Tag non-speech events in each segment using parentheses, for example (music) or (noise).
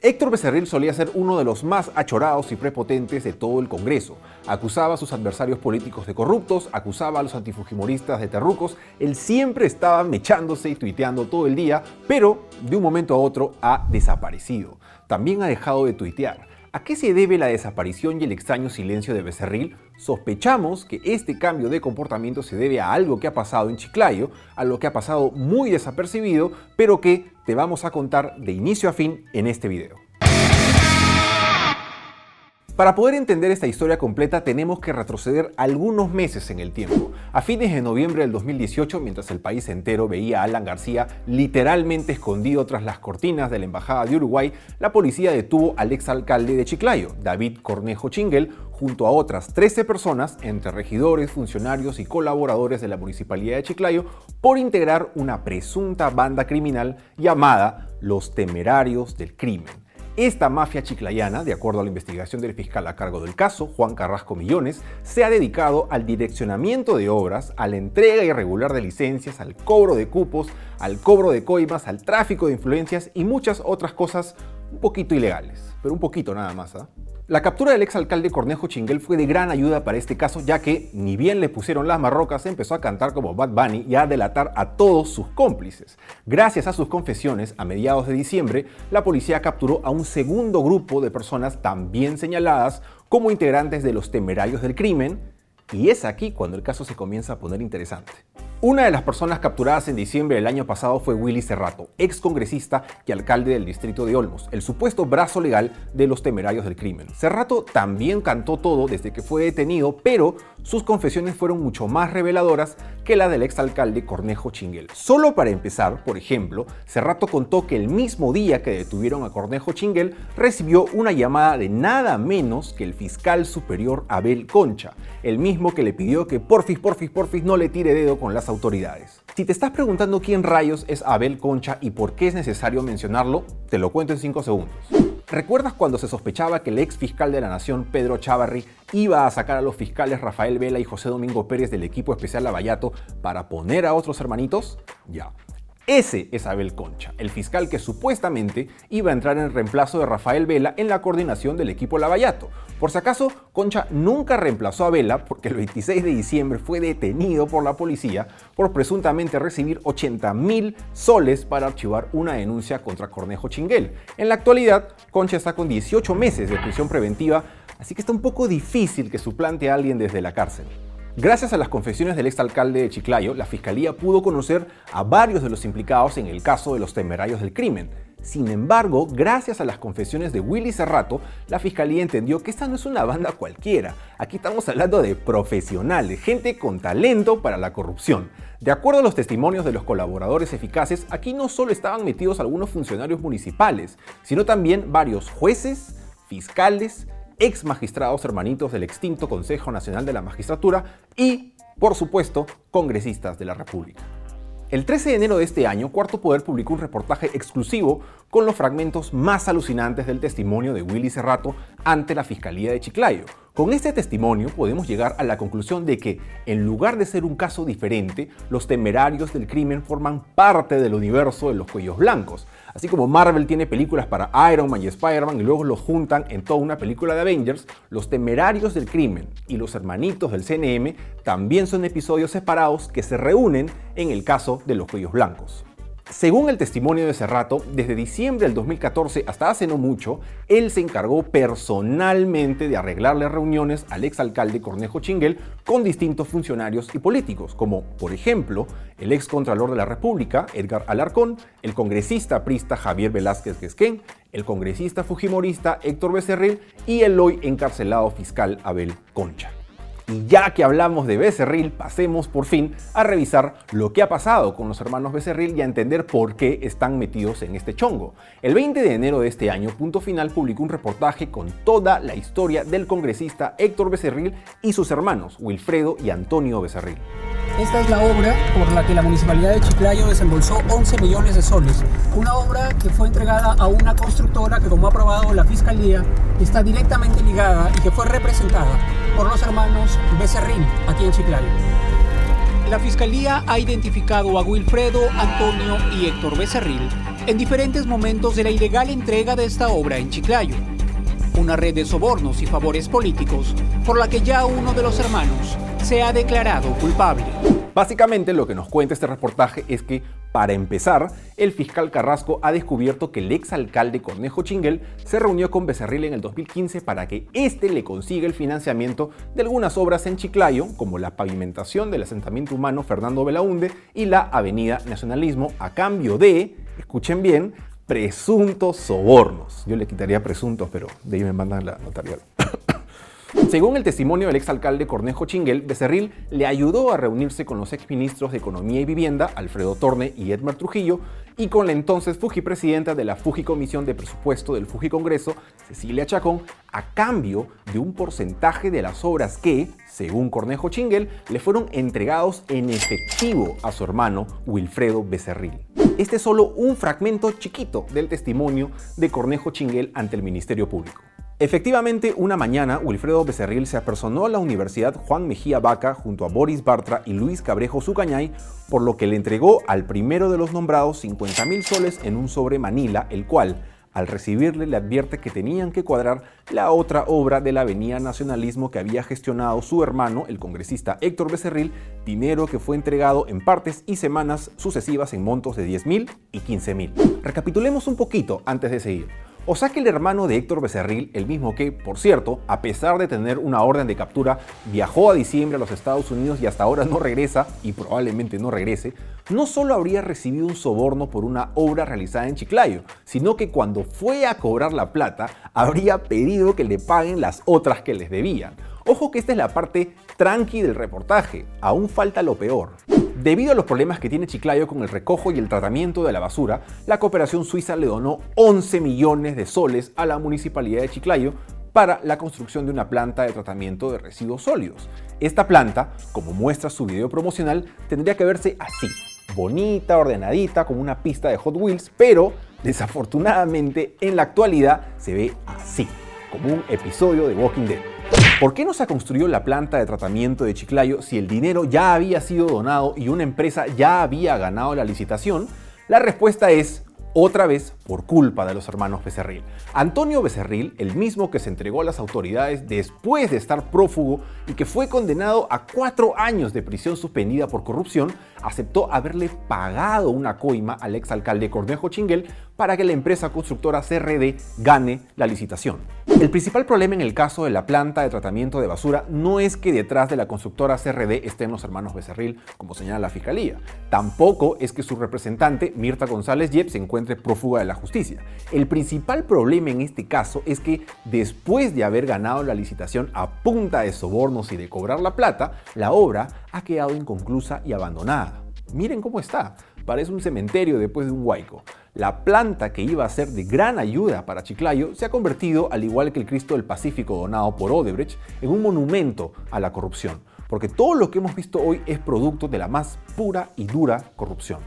Héctor Becerril solía ser uno de los más achorados y prepotentes de todo el Congreso. Acusaba a sus adversarios políticos de corruptos, acusaba a los antifujimoristas de terrucos, él siempre estaba mechándose y tuiteando todo el día, pero de un momento a otro ha desaparecido. También ha dejado de tuitear. ¿A qué se debe la desaparición y el extraño silencio de Becerril? Sospechamos que este cambio de comportamiento se debe a algo que ha pasado en Chiclayo, a lo que ha pasado muy desapercibido, pero que te vamos a contar de inicio a fin en este video. Para poder entender esta historia completa tenemos que retroceder algunos meses en el tiempo. A fines de noviembre del 2018, mientras el país entero veía a Alan García literalmente escondido tras las cortinas de la Embajada de Uruguay, la policía detuvo al exalcalde de Chiclayo, David Cornejo Chinguel, junto a otras 13 personas, entre regidores, funcionarios y colaboradores de la Municipalidad de Chiclayo, por integrar una presunta banda criminal llamada Los Temerarios del Crimen. Esta mafia chiclayana, de acuerdo a la investigación del fiscal a cargo del caso, Juan Carrasco Millones, se ha dedicado al direccionamiento de obras, a la entrega irregular de licencias, al cobro de cupos, al cobro de coimas, al tráfico de influencias y muchas otras cosas un poquito ilegales, pero un poquito nada más. ¿ah? La captura del exalcalde Cornejo Chinguel fue de gran ayuda para este caso, ya que, ni bien le pusieron las marrocas, empezó a cantar como Bad Bunny y a delatar a todos sus cómplices. Gracias a sus confesiones, a mediados de diciembre, la policía capturó a un segundo grupo de personas también señaladas como integrantes de los temerarios del crimen, y es aquí cuando el caso se comienza a poner interesante. Una de las personas capturadas en diciembre del año pasado fue Willy Cerrato, ex congresista y alcalde del distrito de Olmos, el supuesto brazo legal de los temerarios del crimen. Cerrato también cantó todo desde que fue detenido, pero sus confesiones fueron mucho más reveladoras que la del exalcalde Cornejo Chinguel. Solo para empezar, por ejemplo, Cerrato contó que el mismo día que detuvieron a Cornejo Chinguel recibió una llamada de nada menos que el fiscal superior Abel Concha, el mismo que le pidió que porfis, porfis, porfis no le tire dedo con las autoridades. Si te estás preguntando quién rayos es Abel Concha y por qué es necesario mencionarlo, te lo cuento en 5 segundos. ¿Recuerdas cuando se sospechaba que el ex fiscal de la Nación, Pedro Chavarri, iba a sacar a los fiscales Rafael Vela y José Domingo Pérez del equipo especial Lavallato para poner a otros hermanitos? Ya. Ese es Abel Concha, el fiscal que supuestamente iba a entrar en reemplazo de Rafael Vela en la coordinación del equipo Lavallato. Por si acaso, Concha nunca reemplazó a Vela porque el 26 de diciembre fue detenido por la policía por presuntamente recibir 80 mil soles para archivar una denuncia contra Cornejo Chinguel. En la actualidad, Concha está con 18 meses de prisión preventiva, así que está un poco difícil que suplante a alguien desde la cárcel. Gracias a las confesiones del exalcalde de Chiclayo, la fiscalía pudo conocer a varios de los implicados en el caso de los temerarios del crimen. Sin embargo, gracias a las confesiones de Willy Cerrato, la fiscalía entendió que esta no es una banda cualquiera. Aquí estamos hablando de profesionales, gente con talento para la corrupción. De acuerdo a los testimonios de los colaboradores eficaces, aquí no solo estaban metidos algunos funcionarios municipales, sino también varios jueces, fiscales, ex magistrados hermanitos del extinto Consejo Nacional de la Magistratura y, por supuesto, congresistas de la República. El 13 de enero de este año, Cuarto Poder publicó un reportaje exclusivo con los fragmentos más alucinantes del testimonio de Willy Cerrato ante la Fiscalía de Chiclayo. Con este testimonio podemos llegar a la conclusión de que, en lugar de ser un caso diferente, los temerarios del crimen forman parte del universo de los cuellos blancos, Así como Marvel tiene películas para Iron Man y Spider-Man y luego los juntan en toda una película de Avengers, los temerarios del crimen y los hermanitos del CNM también son episodios separados que se reúnen en el caso de los cuellos blancos. Según el testimonio de Cerrato, desde diciembre del 2014 hasta hace no mucho, él se encargó personalmente de arreglarle reuniones al exalcalde Cornejo Chinguel con distintos funcionarios y políticos, como por ejemplo el ex contralor de la República, Edgar Alarcón, el congresista prista Javier Velázquez Quesquén, el congresista fujimorista Héctor Becerril y el hoy encarcelado fiscal Abel Concha. Y ya que hablamos de Becerril, pasemos por fin a revisar lo que ha pasado con los hermanos Becerril y a entender por qué están metidos en este chongo. El 20 de enero de este año, Punto Final publicó un reportaje con toda la historia del congresista Héctor Becerril y sus hermanos, Wilfredo y Antonio Becerril. Esta es la obra por la que la Municipalidad de Chiclayo desembolsó 11 millones de soles. Una obra que fue entregada a una constructora que, como ha aprobado la Fiscalía, está directamente ligada y que fue representada por los hermanos Becerril aquí en Chiclayo. La Fiscalía ha identificado a Wilfredo, Antonio y Héctor Becerril en diferentes momentos de la ilegal entrega de esta obra en Chiclayo. Una red de sobornos y favores políticos por la que ya uno de los hermanos se ha declarado culpable. Básicamente lo que nos cuenta este reportaje es que, para empezar, el fiscal Carrasco ha descubierto que el exalcalde Cornejo Chinguel se reunió con Becerril en el 2015 para que éste le consiga el financiamiento de algunas obras en Chiclayo, como la pavimentación del asentamiento humano Fernando Belaunde y la Avenida Nacionalismo, a cambio de, escuchen bien, presuntos sobornos. Yo le quitaría presuntos, pero de ahí me mandan la notarial. (coughs) Según el testimonio del exalcalde Cornejo Chinguel, Becerril le ayudó a reunirse con los exministros de Economía y Vivienda, Alfredo Torne y Edmar Trujillo, y con la entonces Fuji presidenta de la Fuji Comisión de Presupuesto del Fuji Congreso, Cecilia Chacón, a cambio de un porcentaje de las obras que, según Cornejo Chinguel, le fueron entregados en efectivo a su hermano Wilfredo Becerril. Este es solo un fragmento chiquito del testimonio de Cornejo Chinguel ante el Ministerio Público. Efectivamente, una mañana, Wilfredo Becerril se apersonó a la Universidad Juan Mejía Vaca junto a Boris Bartra y Luis Cabrejo Sucañay, por lo que le entregó al primero de los nombrados 50 mil soles en un sobre Manila, el cual, al recibirle, le advierte que tenían que cuadrar la otra obra de la Avenida Nacionalismo que había gestionado su hermano, el congresista Héctor Becerril, dinero que fue entregado en partes y semanas sucesivas en montos de 10 mil y 15 mil. Recapitulemos un poquito antes de seguir. O sea que el hermano de Héctor Becerril, el mismo que, por cierto, a pesar de tener una orden de captura, viajó a diciembre a los Estados Unidos y hasta ahora no regresa, y probablemente no regrese, no solo habría recibido un soborno por una obra realizada en Chiclayo, sino que cuando fue a cobrar la plata, habría pedido que le paguen las otras que les debían. Ojo que esta es la parte tranqui del reportaje, aún falta lo peor. Debido a los problemas que tiene Chiclayo con el recojo y el tratamiento de la basura, la cooperación suiza le donó 11 millones de soles a la municipalidad de Chiclayo para la construcción de una planta de tratamiento de residuos sólidos. Esta planta, como muestra su video promocional, tendría que verse así, bonita, ordenadita, como una pista de Hot Wheels, pero desafortunadamente en la actualidad se ve así, como un episodio de Walking Dead. ¿Por qué no se construyó la planta de tratamiento de Chiclayo si el dinero ya había sido donado y una empresa ya había ganado la licitación? La respuesta es otra vez por culpa de los hermanos Becerril. Antonio Becerril, el mismo que se entregó a las autoridades después de estar prófugo y que fue condenado a cuatro años de prisión suspendida por corrupción, aceptó haberle pagado una coima al exalcalde Cornejo Chinguel para que la empresa constructora CRD gane la licitación. El principal problema en el caso de la planta de tratamiento de basura no es que detrás de la constructora CRD estén los hermanos Becerril, como señala la fiscalía. Tampoco es que su representante, Mirta González Yep, se encuentre prófuga de la justicia. El principal problema en este caso es que después de haber ganado la licitación a punta de sobornos y de cobrar la plata, la obra ha quedado inconclusa y abandonada. Miren cómo está. Parece un cementerio después de un huaico. La planta que iba a ser de gran ayuda para Chiclayo se ha convertido, al igual que el Cristo del Pacífico donado por Odebrecht, en un monumento a la corrupción, porque todo lo que hemos visto hoy es producto de la más pura y dura corrupción.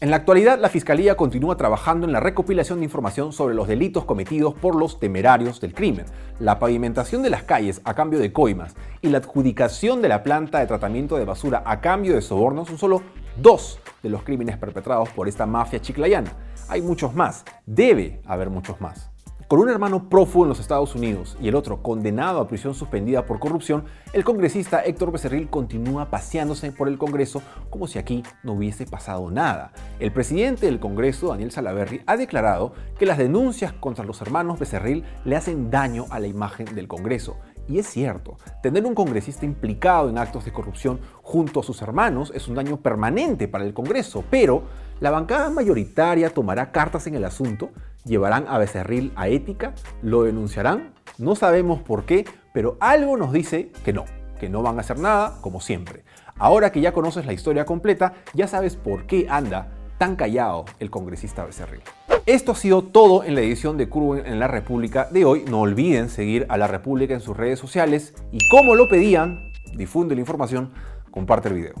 En la actualidad, la Fiscalía continúa trabajando en la recopilación de información sobre los delitos cometidos por los temerarios del crimen, la pavimentación de las calles a cambio de coimas y la adjudicación de la planta de tratamiento de basura a cambio de sobornos son solo dos de los crímenes perpetrados por esta mafia chiclayana. Hay muchos más, debe haber muchos más. Con un hermano prófugo en los Estados Unidos y el otro condenado a prisión suspendida por corrupción, el congresista Héctor Becerril continúa paseándose por el Congreso como si aquí no hubiese pasado nada. El presidente del Congreso, Daniel Salaverry, ha declarado que las denuncias contra los hermanos Becerril le hacen daño a la imagen del Congreso. Y es cierto, tener un congresista implicado en actos de corrupción junto a sus hermanos es un daño permanente para el Congreso, pero la bancada mayoritaria tomará cartas en el asunto llevarán a Becerril a ética, lo denunciarán, no sabemos por qué, pero algo nos dice que no, que no van a hacer nada, como siempre. Ahora que ya conoces la historia completa, ya sabes por qué anda tan callado el congresista Becerril. Esto ha sido todo en la edición de Curvo en la República de hoy. No olviden seguir a la República en sus redes sociales y como lo pedían, difunde la información, comparte el video.